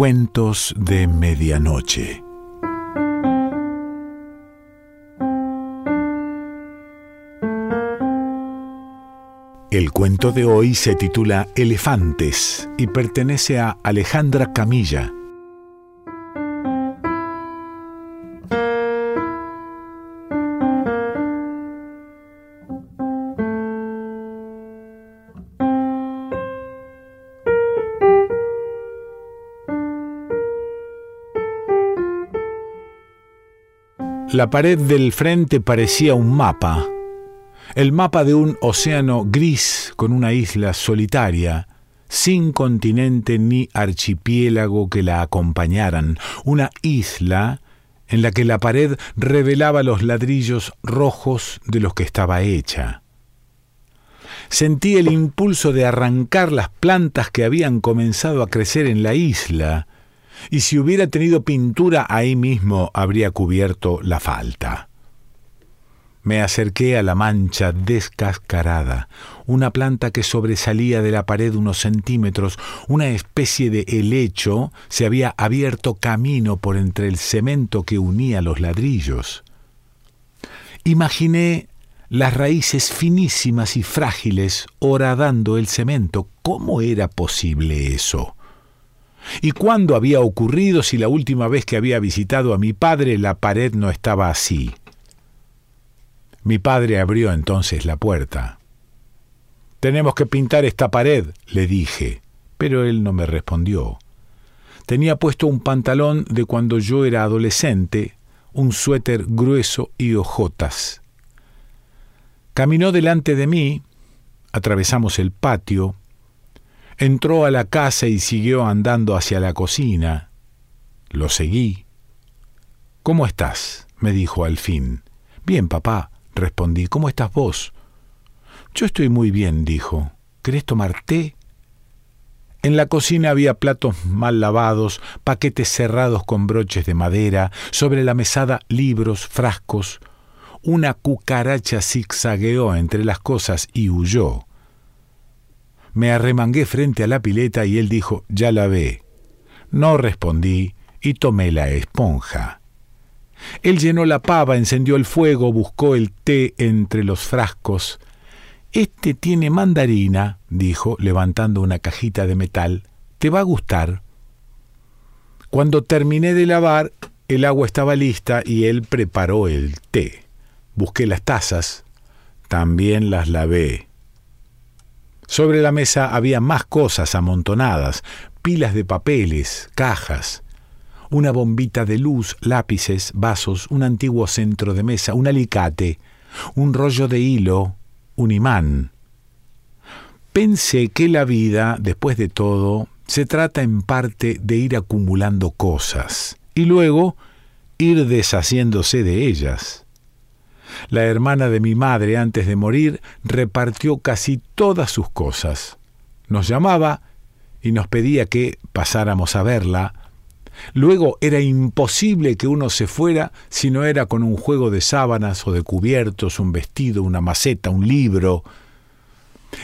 Cuentos de Medianoche. El cuento de hoy se titula Elefantes y pertenece a Alejandra Camilla. La pared del frente parecía un mapa, el mapa de un océano gris con una isla solitaria, sin continente ni archipiélago que la acompañaran, una isla en la que la pared revelaba los ladrillos rojos de los que estaba hecha. Sentí el impulso de arrancar las plantas que habían comenzado a crecer en la isla, y si hubiera tenido pintura ahí mismo habría cubierto la falta. Me acerqué a la mancha descascarada, una planta que sobresalía de la pared unos centímetros, una especie de helecho se había abierto camino por entre el cemento que unía los ladrillos. Imaginé las raíces finísimas y frágiles horadando el cemento. ¿Cómo era posible eso? ¿Y cuándo había ocurrido si la última vez que había visitado a mi padre la pared no estaba así? Mi padre abrió entonces la puerta. Tenemos que pintar esta pared, le dije, pero él no me respondió. Tenía puesto un pantalón de cuando yo era adolescente, un suéter grueso y hojotas. Caminó delante de mí, atravesamos el patio, Entró a la casa y siguió andando hacia la cocina. Lo seguí. ¿Cómo estás? me dijo al fin. Bien, papá, respondí. ¿Cómo estás vos? Yo estoy muy bien, dijo. ¿Querés tomar té? En la cocina había platos mal lavados, paquetes cerrados con broches de madera, sobre la mesada libros, frascos. Una cucaracha zigzagueó entre las cosas y huyó. Me arremangué frente a la pileta y él dijo, ya la ve. No respondí y tomé la esponja. Él llenó la pava, encendió el fuego, buscó el té entre los frascos. Este tiene mandarina, dijo, levantando una cajita de metal. Te va a gustar. Cuando terminé de lavar, el agua estaba lista y él preparó el té. Busqué las tazas, también las lavé. Sobre la mesa había más cosas amontonadas, pilas de papeles, cajas, una bombita de luz, lápices, vasos, un antiguo centro de mesa, un alicate, un rollo de hilo, un imán. Pensé que la vida, después de todo, se trata en parte de ir acumulando cosas y luego ir deshaciéndose de ellas. La hermana de mi madre, antes de morir, repartió casi todas sus cosas. Nos llamaba y nos pedía que pasáramos a verla. Luego era imposible que uno se fuera si no era con un juego de sábanas o de cubiertos, un vestido, una maceta, un libro.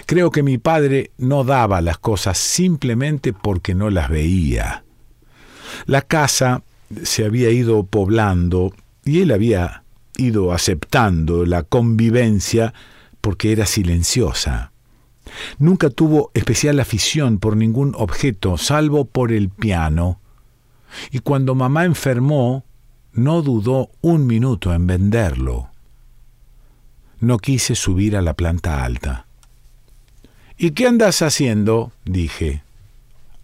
Creo que mi padre no daba las cosas simplemente porque no las veía. La casa se había ido poblando y él había ido aceptando la convivencia porque era silenciosa. Nunca tuvo especial afición por ningún objeto, salvo por el piano. Y cuando mamá enfermó, no dudó un minuto en venderlo. No quise subir a la planta alta. ¿Y qué andas haciendo? dije.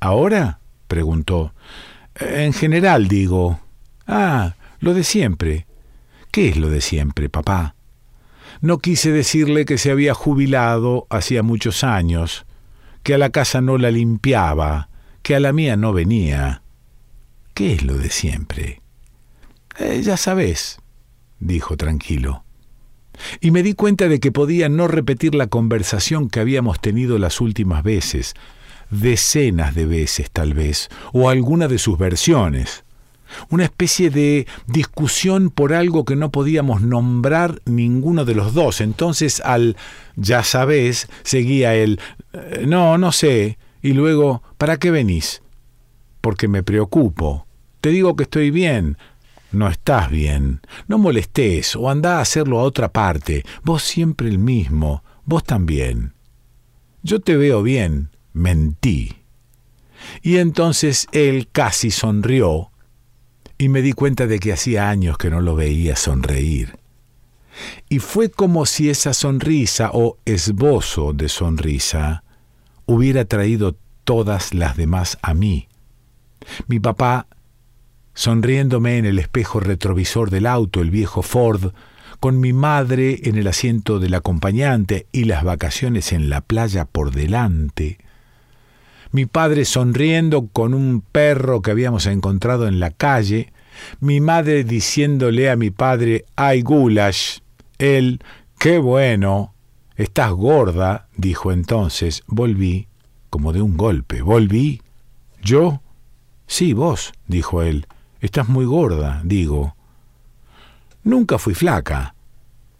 ¿Ahora? preguntó. En general, digo. Ah, lo de siempre. ¿Qué es lo de siempre, papá? No quise decirle que se había jubilado hacía muchos años, que a la casa no la limpiaba, que a la mía no venía. ¿Qué es lo de siempre? Eh, ya sabes, dijo tranquilo. Y me di cuenta de que podía no repetir la conversación que habíamos tenido las últimas veces, decenas de veces tal vez, o alguna de sus versiones una especie de discusión por algo que no podíamos nombrar ninguno de los dos. Entonces al ya sabes seguía el eh, no, no sé, y luego ¿para qué venís? porque me preocupo. Te digo que estoy bien. No estás bien. No molestes o anda a hacerlo a otra parte. Vos siempre el mismo. Vos también. Yo te veo bien. Mentí. Y entonces él casi sonrió y me di cuenta de que hacía años que no lo veía sonreír. Y fue como si esa sonrisa o esbozo de sonrisa hubiera traído todas las demás a mí. Mi papá, sonriéndome en el espejo retrovisor del auto, el viejo Ford, con mi madre en el asiento del acompañante y las vacaciones en la playa por delante. Mi padre sonriendo con un perro que habíamos encontrado en la calle, mi madre diciéndole a mi padre, ¡ay, Gulash! Él, ¡qué bueno! Estás gorda, dijo entonces. Volví, como de un golpe. Volví. ¿Yo? Sí, vos, dijo él. Estás muy gorda, digo. Nunca fui flaca.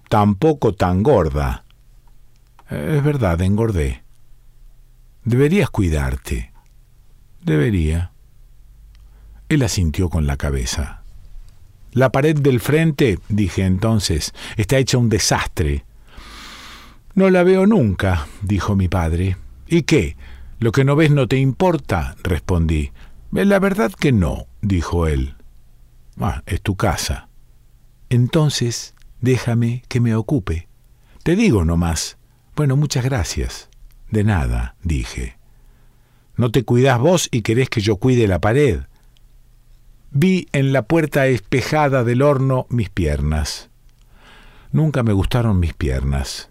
Tampoco tan gorda. Es verdad, engordé. Deberías cuidarte. Debería. Él asintió con la cabeza. La pared del frente, dije entonces, está hecha un desastre. No la veo nunca, dijo mi padre. ¿Y qué? ¿Lo que no ves no te importa? respondí. La verdad que no, dijo él. Ah, es tu casa. Entonces, déjame que me ocupe. Te digo nomás. Bueno, muchas gracias. De nada, dije. ¿No te cuidás vos y querés que yo cuide la pared? Vi en la puerta espejada del horno mis piernas. Nunca me gustaron mis piernas.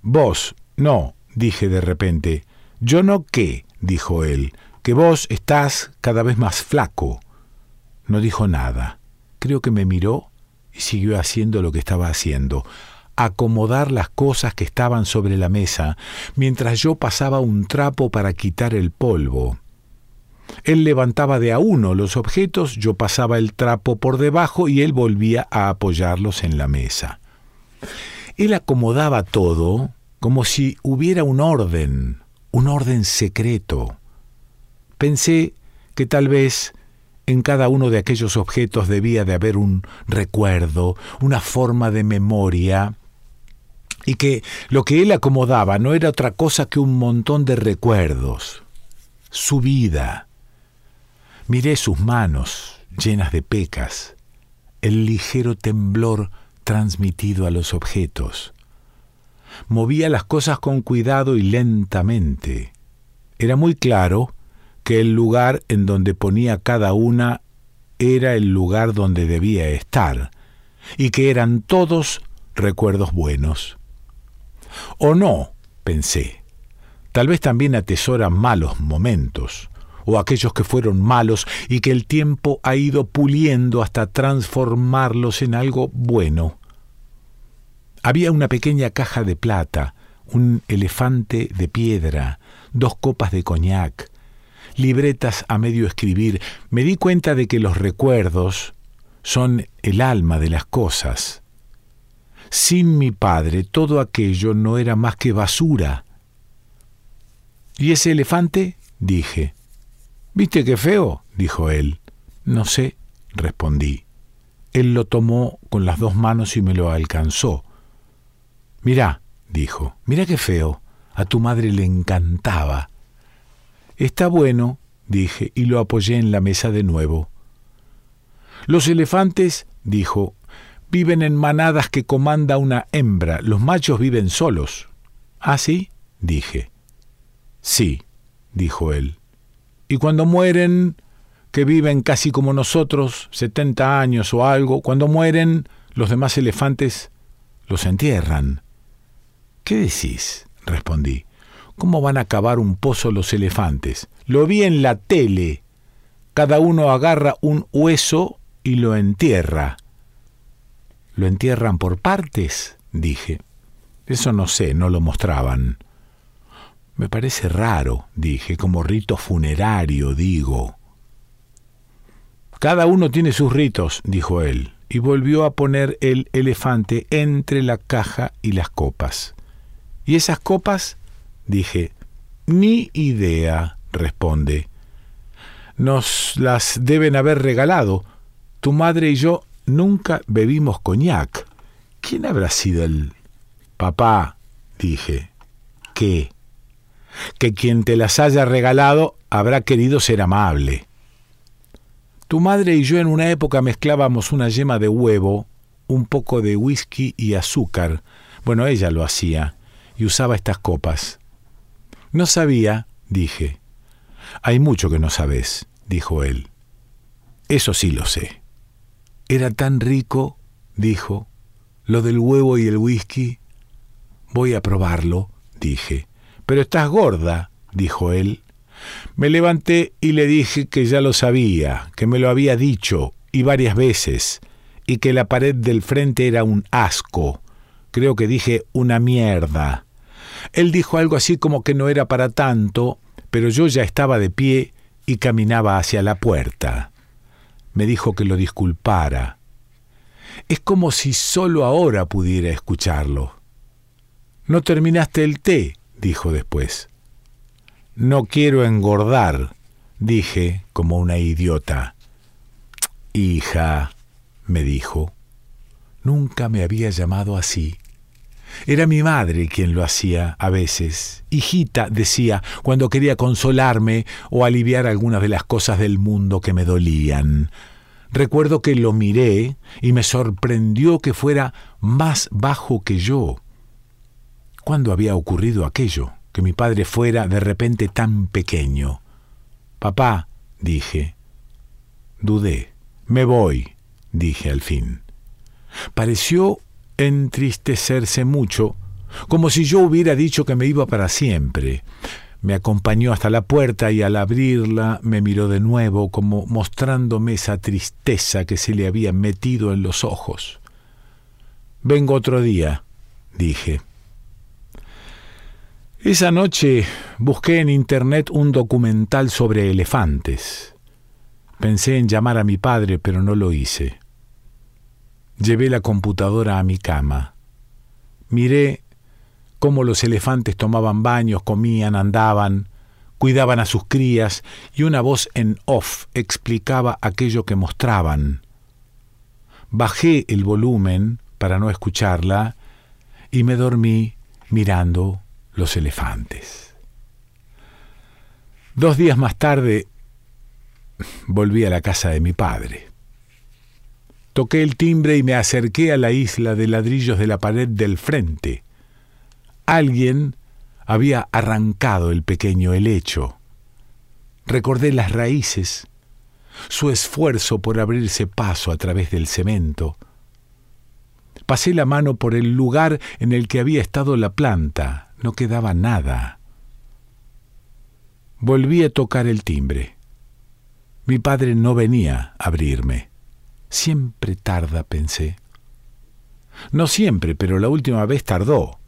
Vos, no, dije de repente. Yo no qué, dijo él, que vos estás cada vez más flaco. No dijo nada. Creo que me miró y siguió haciendo lo que estaba haciendo, acomodar las cosas que estaban sobre la mesa, mientras yo pasaba un trapo para quitar el polvo. Él levantaba de a uno los objetos, yo pasaba el trapo por debajo y él volvía a apoyarlos en la mesa. Él acomodaba todo como si hubiera un orden, un orden secreto. Pensé que tal vez en cada uno de aquellos objetos debía de haber un recuerdo, una forma de memoria, y que lo que él acomodaba no era otra cosa que un montón de recuerdos, su vida, Miré sus manos llenas de pecas, el ligero temblor transmitido a los objetos. Movía las cosas con cuidado y lentamente. Era muy claro que el lugar en donde ponía cada una era el lugar donde debía estar, y que eran todos recuerdos buenos. O no, pensé, tal vez también atesora malos momentos, o aquellos que fueron malos y que el tiempo ha ido puliendo hasta transformarlos en algo bueno. Había una pequeña caja de plata, un elefante de piedra, dos copas de coñac, libretas a medio escribir. Me di cuenta de que los recuerdos son el alma de las cosas. Sin mi padre todo aquello no era más que basura. ¿Y ese elefante? dije. ¿Viste qué feo? dijo él. No sé, respondí. Él lo tomó con las dos manos y me lo alcanzó. Mirá, dijo, mirá qué feo. A tu madre le encantaba. Está bueno, dije, y lo apoyé en la mesa de nuevo. Los elefantes, dijo, viven en manadas que comanda una hembra. Los machos viven solos. ¿Ah, sí? dije. Sí, dijo él. Y cuando mueren, que viven casi como nosotros, 70 años o algo, cuando mueren, los demás elefantes los entierran. ¿Qué decís? respondí. ¿Cómo van a cavar un pozo los elefantes? Lo vi en la tele. Cada uno agarra un hueso y lo entierra. ¿Lo entierran por partes? dije. Eso no sé, no lo mostraban. Me parece raro, dije, como rito funerario, digo. Cada uno tiene sus ritos, dijo él, y volvió a poner el elefante entre la caja y las copas. ¿Y esas copas? dije. Ni idea, responde. Nos las deben haber regalado. Tu madre y yo nunca bebimos coñac. ¿Quién habrá sido el... Papá, dije. ¿Qué? Que quien te las haya regalado habrá querido ser amable. Tu madre y yo en una época mezclábamos una yema de huevo, un poco de whisky y azúcar. Bueno, ella lo hacía y usaba estas copas. No sabía, dije. Hay mucho que no sabes, dijo él. Eso sí lo sé. Era tan rico, dijo, lo del huevo y el whisky. Voy a probarlo, dije. Pero estás gorda, dijo él. Me levanté y le dije que ya lo sabía, que me lo había dicho, y varias veces, y que la pared del frente era un asco. Creo que dije una mierda. Él dijo algo así como que no era para tanto, pero yo ya estaba de pie y caminaba hacia la puerta. Me dijo que lo disculpara. Es como si solo ahora pudiera escucharlo. No terminaste el té, dijo después. No quiero engordar, dije como una idiota. Hija, me dijo. Nunca me había llamado así. Era mi madre quien lo hacía a veces. Hijita, decía, cuando quería consolarme o aliviar algunas de las cosas del mundo que me dolían. Recuerdo que lo miré y me sorprendió que fuera más bajo que yo. ¿Cuándo había ocurrido aquello? Que mi padre fuera de repente tan pequeño. Papá, dije. Dudé. Me voy, dije al fin. Pareció entristecerse mucho, como si yo hubiera dicho que me iba para siempre. Me acompañó hasta la puerta y al abrirla me miró de nuevo como mostrándome esa tristeza que se le había metido en los ojos. Vengo otro día, dije. Esa noche busqué en Internet un documental sobre elefantes. Pensé en llamar a mi padre, pero no lo hice. Llevé la computadora a mi cama. Miré cómo los elefantes tomaban baños, comían, andaban, cuidaban a sus crías y una voz en off explicaba aquello que mostraban. Bajé el volumen para no escucharla y me dormí mirando los elefantes. Dos días más tarde volví a la casa de mi padre. Toqué el timbre y me acerqué a la isla de ladrillos de la pared del frente. Alguien había arrancado el pequeño helecho. Recordé las raíces, su esfuerzo por abrirse paso a través del cemento. Pasé la mano por el lugar en el que había estado la planta. No quedaba nada. Volví a tocar el timbre. Mi padre no venía a abrirme. Siempre tarda, pensé. No siempre, pero la última vez tardó.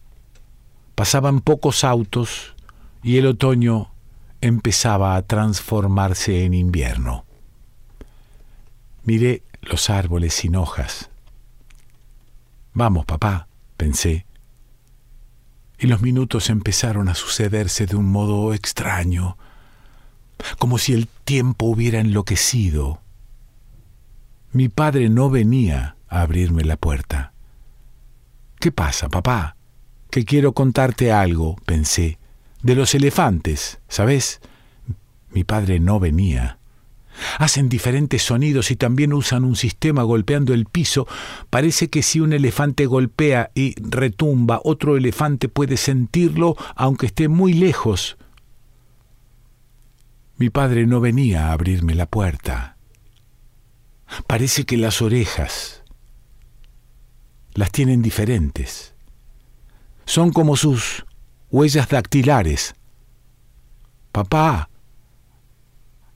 Pasaban pocos autos y el otoño empezaba a transformarse en invierno. Miré los árboles sin hojas. Vamos, papá, pensé. Y los minutos empezaron a sucederse de un modo extraño, como si el tiempo hubiera enloquecido mi padre no venía a abrirme la puerta. ¿Qué pasa, papá? Que quiero contarte algo, pensé, de los elefantes, ¿sabes? Mi padre no venía. Hacen diferentes sonidos y también usan un sistema golpeando el piso. Parece que si un elefante golpea y retumba, otro elefante puede sentirlo aunque esté muy lejos. Mi padre no venía a abrirme la puerta. Parece que las orejas las tienen diferentes. Son como sus huellas dactilares. Papá,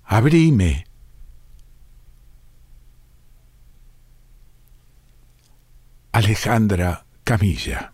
abrime. Alejandra Camilla